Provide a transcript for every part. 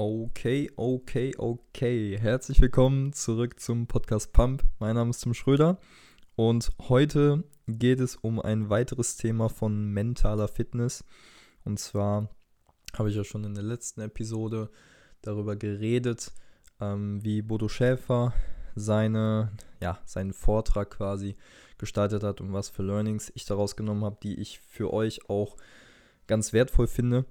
Okay, okay, okay. Herzlich willkommen zurück zum Podcast Pump. Mein Name ist Tim Schröder und heute geht es um ein weiteres Thema von mentaler Fitness. Und zwar habe ich ja schon in der letzten Episode darüber geredet, ähm, wie Bodo Schäfer seine, ja, seinen Vortrag quasi gestaltet hat und was für Learnings ich daraus genommen habe, die ich für euch auch ganz wertvoll finde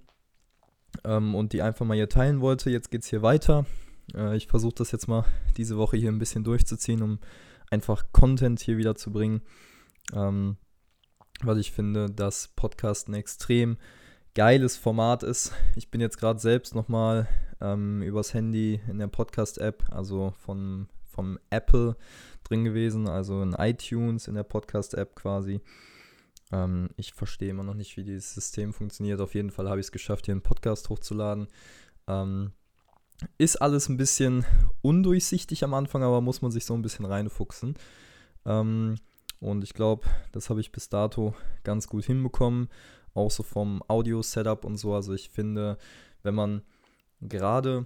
ähm, und die einfach mal hier teilen wollte. Jetzt geht es hier weiter. Äh, ich versuche das jetzt mal diese Woche hier ein bisschen durchzuziehen, um einfach Content hier wieder zu bringen. Ähm, weil ich finde, dass Podcast ein extrem geiles Format ist. Ich bin jetzt gerade selbst nochmal ähm, übers Handy in der Podcast-App, also von, vom Apple drin gewesen, also in iTunes in der Podcast-App quasi. Ähm, ich verstehe immer noch nicht, wie dieses System funktioniert. Auf jeden Fall habe ich es geschafft, hier einen Podcast hochzuladen. Ähm, ist alles ein bisschen undurchsichtig am Anfang, aber muss man sich so ein bisschen reinfuchsen. Ähm, und ich glaube, das habe ich bis dato ganz gut hinbekommen. Auch so vom Audio-Setup und so. Also ich finde, wenn man gerade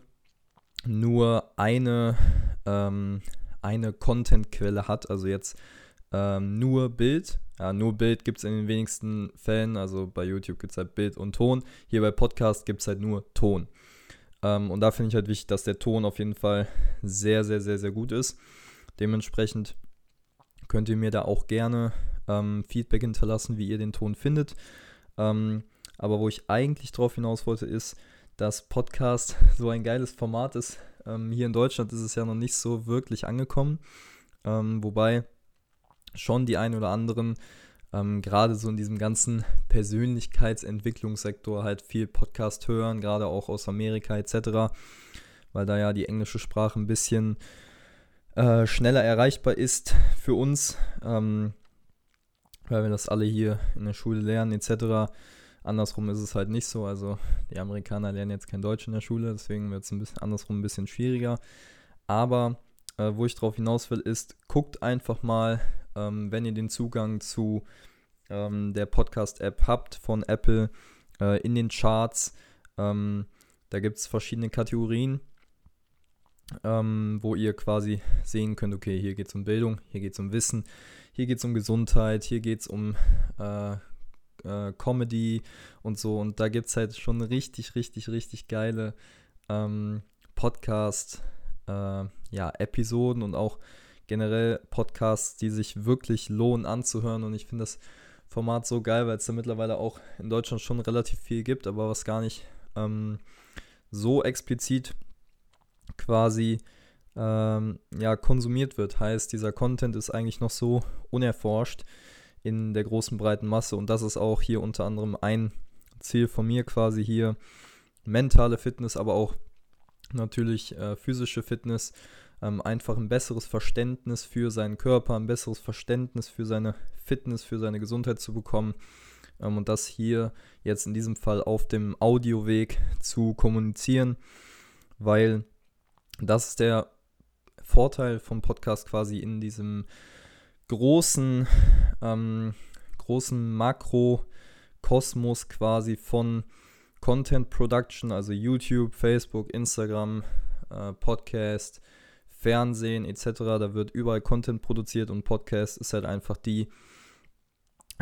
nur eine, ähm, eine Content-Quelle hat, also jetzt ähm, nur Bild. Ja, nur Bild gibt es in den wenigsten Fällen. Also bei YouTube gibt es halt Bild und Ton. Hier bei Podcast gibt es halt nur Ton. Ähm, und da finde ich halt wichtig, dass der Ton auf jeden Fall sehr, sehr, sehr, sehr gut ist. Dementsprechend könnt ihr mir da auch gerne ähm, Feedback hinterlassen, wie ihr den Ton findet. Ähm, aber wo ich eigentlich drauf hinaus wollte, ist, dass Podcast so ein geiles Format ist. Ähm, hier in Deutschland ist es ja noch nicht so wirklich angekommen. Ähm, wobei schon die ein oder anderen, ähm, gerade so in diesem ganzen Persönlichkeitsentwicklungssektor halt viel Podcast hören, gerade auch aus Amerika etc., weil da ja die englische Sprache ein bisschen äh, schneller erreichbar ist für uns, ähm, weil wir das alle hier in der Schule lernen etc. Andersrum ist es halt nicht so. Also die Amerikaner lernen jetzt kein Deutsch in der Schule, deswegen wird es ein bisschen andersrum ein bisschen schwieriger. Aber äh, wo ich drauf hinaus will, ist, guckt einfach mal, ähm, wenn ihr den Zugang zu ähm, der Podcast-App habt von Apple äh, in den Charts. Ähm, da gibt es verschiedene Kategorien, ähm, wo ihr quasi sehen könnt, okay, hier geht es um Bildung, hier geht es um Wissen, hier geht es um Gesundheit, hier geht es um äh, äh, Comedy und so. Und da gibt es halt schon richtig, richtig, richtig geile ähm, Podcast, äh, ja, Episoden und auch generell Podcasts, die sich wirklich lohnen anzuhören. Und ich finde das Format so geil, weil es da mittlerweile auch in Deutschland schon relativ viel gibt, aber was gar nicht ähm, so explizit quasi ähm, ja, konsumiert wird. Heißt, dieser Content ist eigentlich noch so unerforscht in der großen breiten Masse. Und das ist auch hier unter anderem ein Ziel von mir quasi hier. Mentale Fitness, aber auch natürlich äh, physische Fitness ähm, einfach ein besseres Verständnis für seinen Körper, ein besseres Verständnis für seine Fitness, für seine Gesundheit zu bekommen. Ähm, und das hier jetzt in diesem Fall auf dem Audioweg zu kommunizieren, weil das ist der Vorteil vom Podcast quasi in diesem großen, ähm, großen Makrokosmos quasi von Content Production, also YouTube, Facebook, Instagram, äh, Podcast, Fernsehen etc. Da wird überall Content produziert und Podcast ist halt einfach die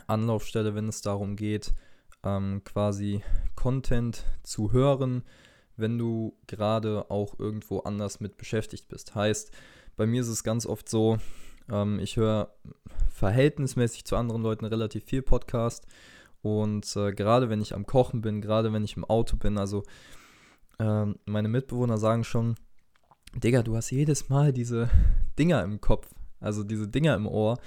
Anlaufstelle, wenn es darum geht, ähm, quasi Content zu hören, wenn du gerade auch irgendwo anders mit beschäftigt bist. Heißt, bei mir ist es ganz oft so, ähm, ich höre verhältnismäßig zu anderen Leuten relativ viel Podcast und äh, gerade wenn ich am Kochen bin, gerade wenn ich im Auto bin, also äh, meine Mitbewohner sagen schon, Digga, du hast jedes Mal diese Dinger im Kopf, also diese Dinger im Ohr.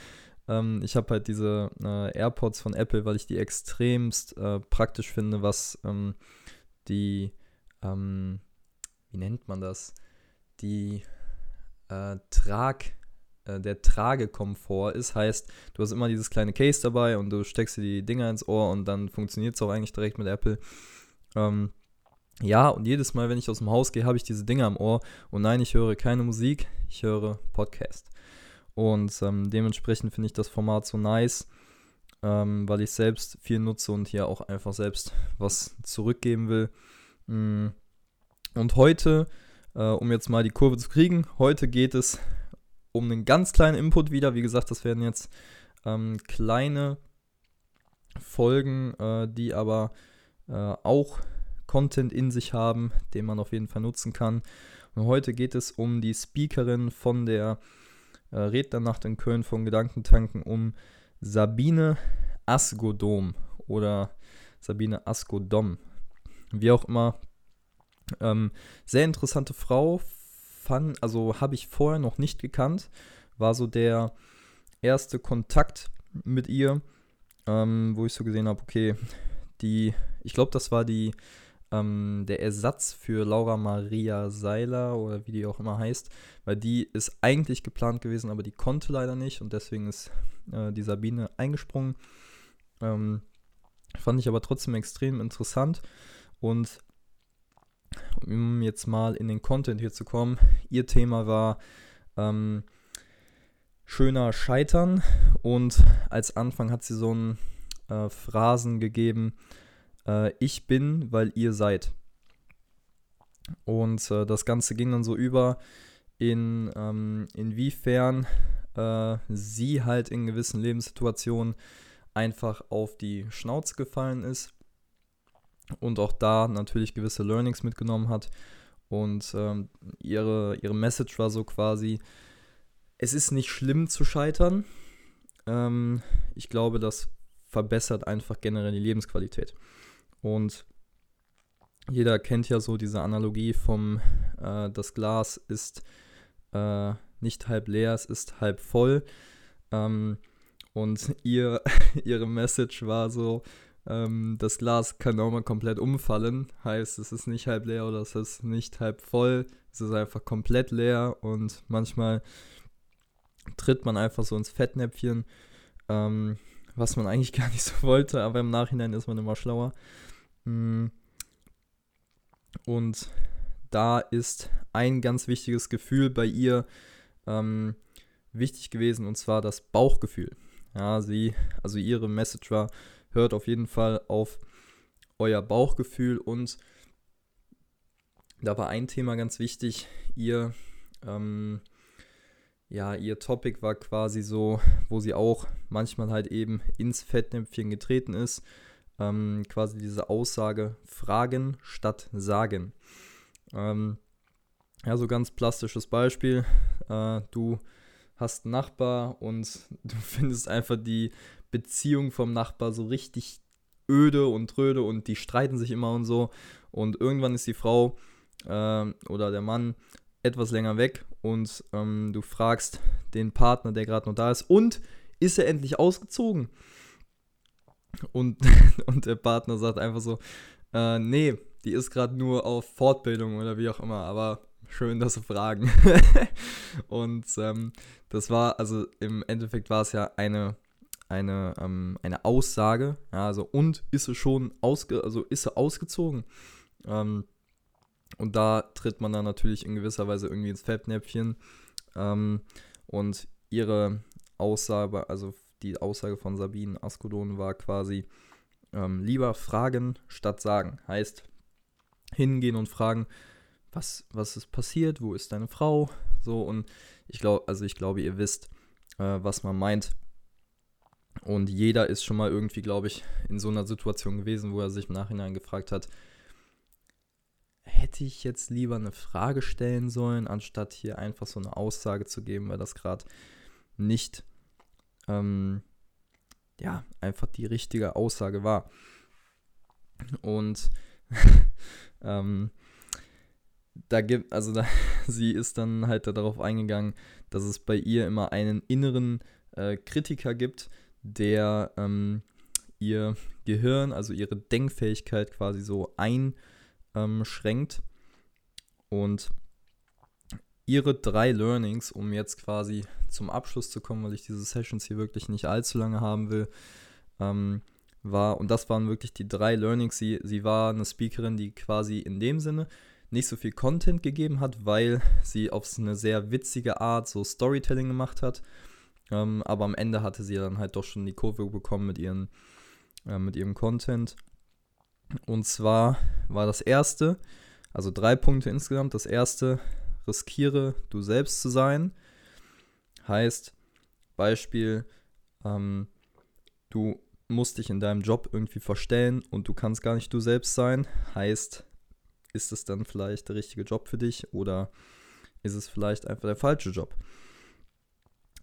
Ähm, ich habe halt diese äh, AirPods von Apple, weil ich die extremst äh, praktisch finde, was ähm, die, ähm, wie nennt man das? Die äh, Trag, äh, der Tragekomfort ist. Heißt, du hast immer dieses kleine Case dabei und du steckst dir die Dinger ins Ohr und dann funktioniert es auch eigentlich direkt mit Apple. Ähm, ja, und jedes Mal, wenn ich aus dem Haus gehe, habe ich diese Dinge am Ohr. Und nein, ich höre keine Musik, ich höre Podcast. Und ähm, dementsprechend finde ich das Format so nice, ähm, weil ich selbst viel nutze und hier auch einfach selbst was zurückgeben will. Mm, Und heute, äh, um jetzt mal die Kurve zu kriegen, heute geht es um einen ganz kleinen Input wieder. Wie gesagt, das werden jetzt ähm, kleine Folgen, äh, die aber äh, auch Content in sich haben, den man auf jeden Fall nutzen kann. Und heute geht es um die Speakerin von der äh, Rednernacht in Köln von Gedankentanken, um Sabine Asgodom oder Sabine Askodom. Wie auch immer. Ähm, sehr interessante Frau, fand, also habe ich vorher noch nicht gekannt. War so der erste Kontakt mit ihr, ähm, wo ich so gesehen habe, okay, die, ich glaube, das war die, ähm, der Ersatz für Laura Maria Seiler oder wie die auch immer heißt, weil die ist eigentlich geplant gewesen, aber die konnte leider nicht und deswegen ist äh, die Sabine eingesprungen. Ähm, fand ich aber trotzdem extrem interessant und um jetzt mal in den Content hier zu kommen, ihr Thema war ähm, schöner Scheitern und als Anfang hat sie so ein äh, Phrasen gegeben, äh, ich bin, weil ihr seid. Und äh, das Ganze ging dann so über, in, ähm, inwiefern äh, sie halt in gewissen Lebenssituationen einfach auf die Schnauze gefallen ist und auch da natürlich gewisse Learnings mitgenommen hat. Und ähm, ihre, ihre Message war so quasi, es ist nicht schlimm zu scheitern. Ähm, ich glaube, das verbessert einfach generell die Lebensqualität. Und jeder kennt ja so diese Analogie vom, äh, das Glas ist äh, nicht halb leer, es ist halb voll. Ähm, und ihr, ihre Message war so, ähm, das Glas kann auch mal komplett umfallen. Heißt, es ist nicht halb leer oder es ist nicht halb voll. Es ist einfach komplett leer und manchmal tritt man einfach so ins Fettnäpfchen, ähm, was man eigentlich gar nicht so wollte, aber im Nachhinein ist man immer schlauer. Mm. Und da ist ein ganz wichtiges Gefühl bei ihr ähm, wichtig gewesen und zwar das Bauchgefühl. Ja, sie, also ihre Message war, hört auf jeden Fall auf euer Bauchgefühl und da war ein Thema ganz wichtig. Ihr, ähm, ja, ihr Topic war quasi so, wo sie auch manchmal halt eben ins Fettnäpfchen getreten ist. Ähm, quasi diese Aussage fragen statt sagen. Ähm, ja, so ganz plastisches Beispiel. Äh, du hast einen Nachbar und du findest einfach die Beziehung vom Nachbar so richtig öde und tröde und die streiten sich immer und so. Und irgendwann ist die Frau äh, oder der Mann etwas länger weg und ähm, du fragst den Partner, der gerade noch da ist, und ist er endlich ausgezogen? Und, und der Partner sagt einfach so, äh, nee, die ist gerade nur auf Fortbildung oder wie auch immer, aber schön, dass sie fragen. und ähm, das war, also im Endeffekt war es ja eine eine, ähm, eine Aussage, ja, also und ist sie schon ausge, also ist sie ausgezogen? Ähm, und da tritt man dann natürlich in gewisser Weise irgendwie ins Fettnäpfchen. Ähm, und ihre Aussage, also die Aussage von Sabine Askodon war quasi ähm, lieber fragen statt sagen. Heißt, hingehen und fragen, was, was ist passiert, wo ist deine Frau? So, und ich glaube, also ich glaube, ihr wisst, äh, was man meint. Und jeder ist schon mal irgendwie, glaube ich, in so einer Situation gewesen, wo er sich im Nachhinein gefragt hat, hätte ich jetzt lieber eine Frage stellen sollen, anstatt hier einfach so eine Aussage zu geben, weil das gerade nicht, ähm, ja, einfach die richtige Aussage war. Und ähm, da gibt, also da, sie ist dann halt darauf eingegangen, dass es bei ihr immer einen inneren äh, Kritiker gibt, der ähm, ihr Gehirn, also ihre Denkfähigkeit quasi so einschränkt. Und ihre drei Learnings, um jetzt quasi zum Abschluss zu kommen, weil ich diese Sessions hier wirklich nicht allzu lange haben will, ähm, war, und das waren wirklich die drei Learnings, sie, sie war eine Speakerin, die quasi in dem Sinne nicht so viel Content gegeben hat, weil sie auf eine sehr witzige Art so Storytelling gemacht hat ähm, aber am Ende hatte sie dann halt doch schon die Kurve bekommen mit, ihren, äh, mit ihrem Content. Und zwar war das erste, Also drei Punkte insgesamt. Das erste, riskiere du selbst zu sein. Heißt, Beispiel, ähm, du musst dich in deinem Job irgendwie verstellen und du kannst gar nicht du selbst sein. Heißt, ist es dann vielleicht der richtige Job für dich oder ist es vielleicht einfach der falsche Job?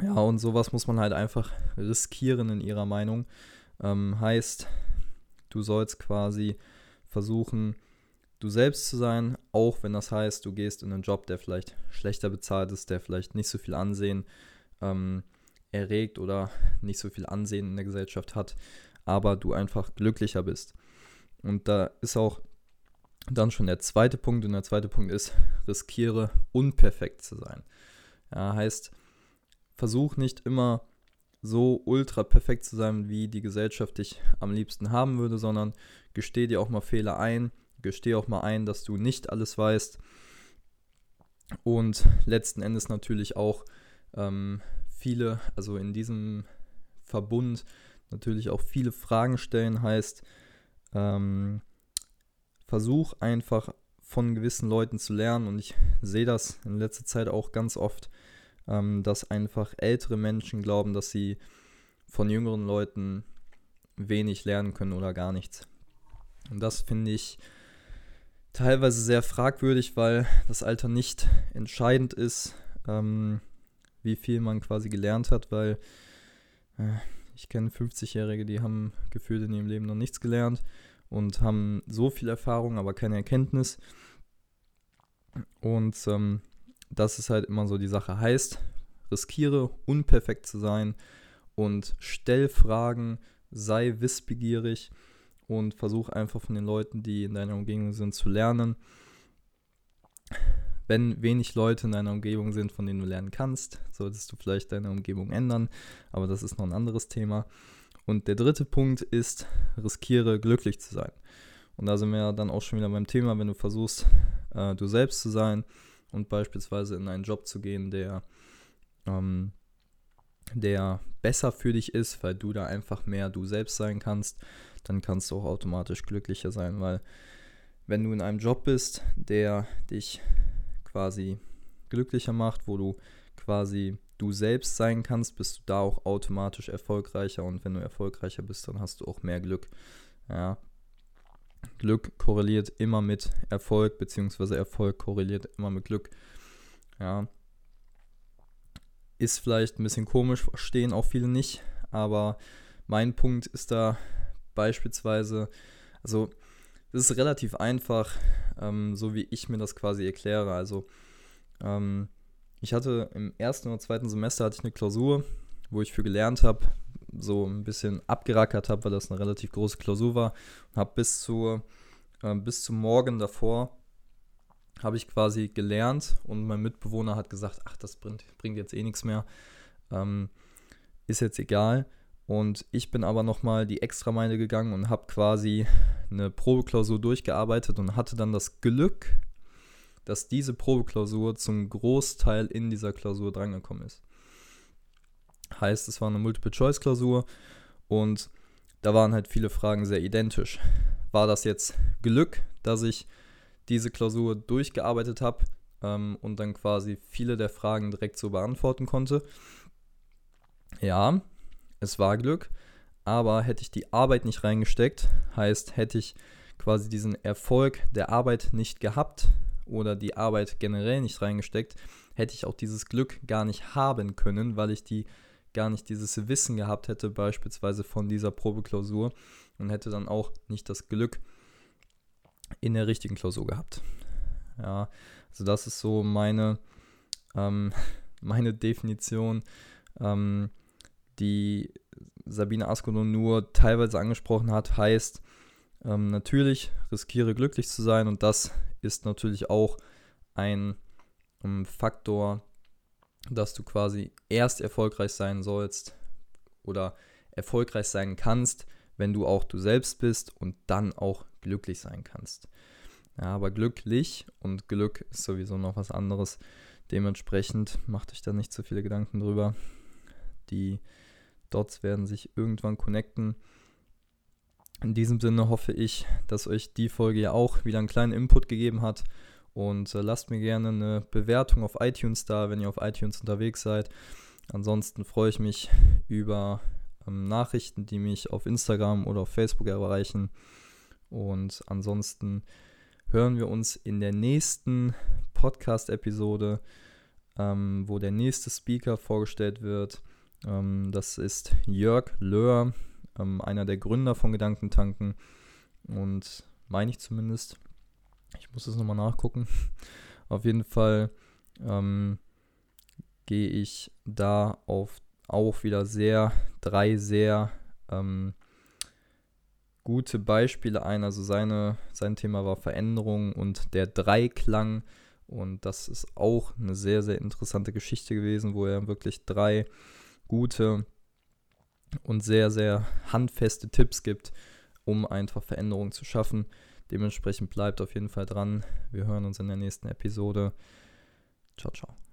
Ja, und sowas muss man halt einfach riskieren in ihrer Meinung. Ähm, heißt, du sollst quasi versuchen, du selbst zu sein, auch wenn das heißt, du gehst in einen Job, der vielleicht schlechter bezahlt ist, der vielleicht nicht so viel Ansehen ähm, erregt oder nicht so viel Ansehen in der Gesellschaft hat, aber du einfach glücklicher bist. Und da ist auch dann schon der zweite Punkt und der zweite Punkt ist, riskiere unperfekt zu sein. Ja, heißt, versuch nicht immer so ultra perfekt zu sein, wie die Gesellschaft dich am liebsten haben würde, sondern gesteh dir auch mal Fehler ein, gesteh auch mal ein, dass du nicht alles weißt und letzten Endes natürlich auch ähm, viele, also in diesem Verbund natürlich auch viele Fragen stellen, heißt, ähm, versuch einfach von gewissen Leuten zu lernen und ich sehe das in letzter Zeit auch ganz oft, ähm, dass einfach ältere Menschen glauben, dass sie von jüngeren Leuten wenig lernen können oder gar nichts. Und das finde ich teilweise sehr fragwürdig, weil das Alter nicht entscheidend ist, ähm, wie viel man quasi gelernt hat, weil äh, ich kenne 50-Jährige, die haben gefühlt in ihrem Leben noch nichts gelernt und haben so viel Erfahrung, aber keine Erkenntnis. Und ähm, das ist halt immer so die Sache. Heißt, riskiere unperfekt zu sein und stell Fragen, sei wissbegierig und versuch einfach von den Leuten, die in deiner Umgebung sind, zu lernen. Wenn wenig Leute in deiner Umgebung sind, von denen du lernen kannst, solltest du vielleicht deine Umgebung ändern, aber das ist noch ein anderes Thema. Und der dritte Punkt ist, riskiere glücklich zu sein. Und da sind wir dann auch schon wieder beim Thema, wenn du versuchst, äh, du selbst zu sein und beispielsweise in einen Job zu gehen, der, ähm, der besser für dich ist, weil du da einfach mehr du selbst sein kannst, dann kannst du auch automatisch glücklicher sein, weil wenn du in einem Job bist, der dich quasi glücklicher macht, wo du quasi du selbst sein kannst, bist du da auch automatisch erfolgreicher und wenn du erfolgreicher bist, dann hast du auch mehr Glück. Ja. Glück korreliert immer mit Erfolg, beziehungsweise Erfolg korreliert immer mit Glück. Ja. Ist vielleicht ein bisschen komisch, verstehen auch viele nicht, aber mein Punkt ist da beispielsweise, also es ist relativ einfach, ähm, so wie ich mir das quasi erkläre. Also ähm, ich hatte im ersten oder zweiten Semester hatte ich eine Klausur, wo ich für gelernt habe, so ein bisschen abgerackert habe, weil das eine relativ große Klausur war. Und habe bis, zur, äh, bis zum Morgen davor habe ich quasi gelernt und mein Mitbewohner hat gesagt, ach, das bringt, bringt jetzt eh nichts mehr. Ähm, ist jetzt egal. Und ich bin aber nochmal die Extrameile gegangen und habe quasi eine Probeklausur durchgearbeitet und hatte dann das Glück, dass diese Probeklausur zum Großteil in dieser Klausur drangekommen ist. Heißt, es war eine Multiple-Choice-Klausur und da waren halt viele Fragen sehr identisch. War das jetzt Glück, dass ich diese Klausur durchgearbeitet habe ähm, und dann quasi viele der Fragen direkt so beantworten konnte? Ja, es war Glück, aber hätte ich die Arbeit nicht reingesteckt, heißt, hätte ich quasi diesen Erfolg der Arbeit nicht gehabt, oder die Arbeit generell nicht reingesteckt, hätte ich auch dieses Glück gar nicht haben können, weil ich die gar nicht dieses Wissen gehabt hätte, beispielsweise von dieser Probeklausur und hätte dann auch nicht das Glück in der richtigen Klausur gehabt. Ja, also das ist so meine, ähm, meine Definition, ähm, die Sabine Askono nur teilweise angesprochen hat, heißt, ähm, natürlich riskiere glücklich zu sein und das ist natürlich auch ein ähm, Faktor, dass du quasi erst erfolgreich sein sollst oder erfolgreich sein kannst, wenn du auch du selbst bist und dann auch glücklich sein kannst. Ja, aber glücklich und Glück ist sowieso noch was anderes. Dementsprechend macht euch da nicht so viele Gedanken drüber. Die Dots werden sich irgendwann connecten. In diesem Sinne hoffe ich, dass euch die Folge ja auch wieder einen kleinen Input gegeben hat. Und äh, lasst mir gerne eine Bewertung auf iTunes da, wenn ihr auf iTunes unterwegs seid. Ansonsten freue ich mich über ähm, Nachrichten, die mich auf Instagram oder auf Facebook erreichen. Und ansonsten hören wir uns in der nächsten Podcast-Episode, ähm, wo der nächste Speaker vorgestellt wird. Ähm, das ist Jörg Löhr, ähm, einer der Gründer von Gedankentanken. Und meine ich zumindest. Ich muss es nochmal nachgucken. Auf jeden Fall ähm, gehe ich da auf auch wieder sehr, drei sehr ähm, gute Beispiele ein. Also seine, sein Thema war Veränderung und der Dreiklang. Und das ist auch eine sehr, sehr interessante Geschichte gewesen, wo er wirklich drei gute und sehr, sehr handfeste Tipps gibt, um einfach Veränderungen zu schaffen. Dementsprechend bleibt auf jeden Fall dran. Wir hören uns in der nächsten Episode. Ciao, ciao.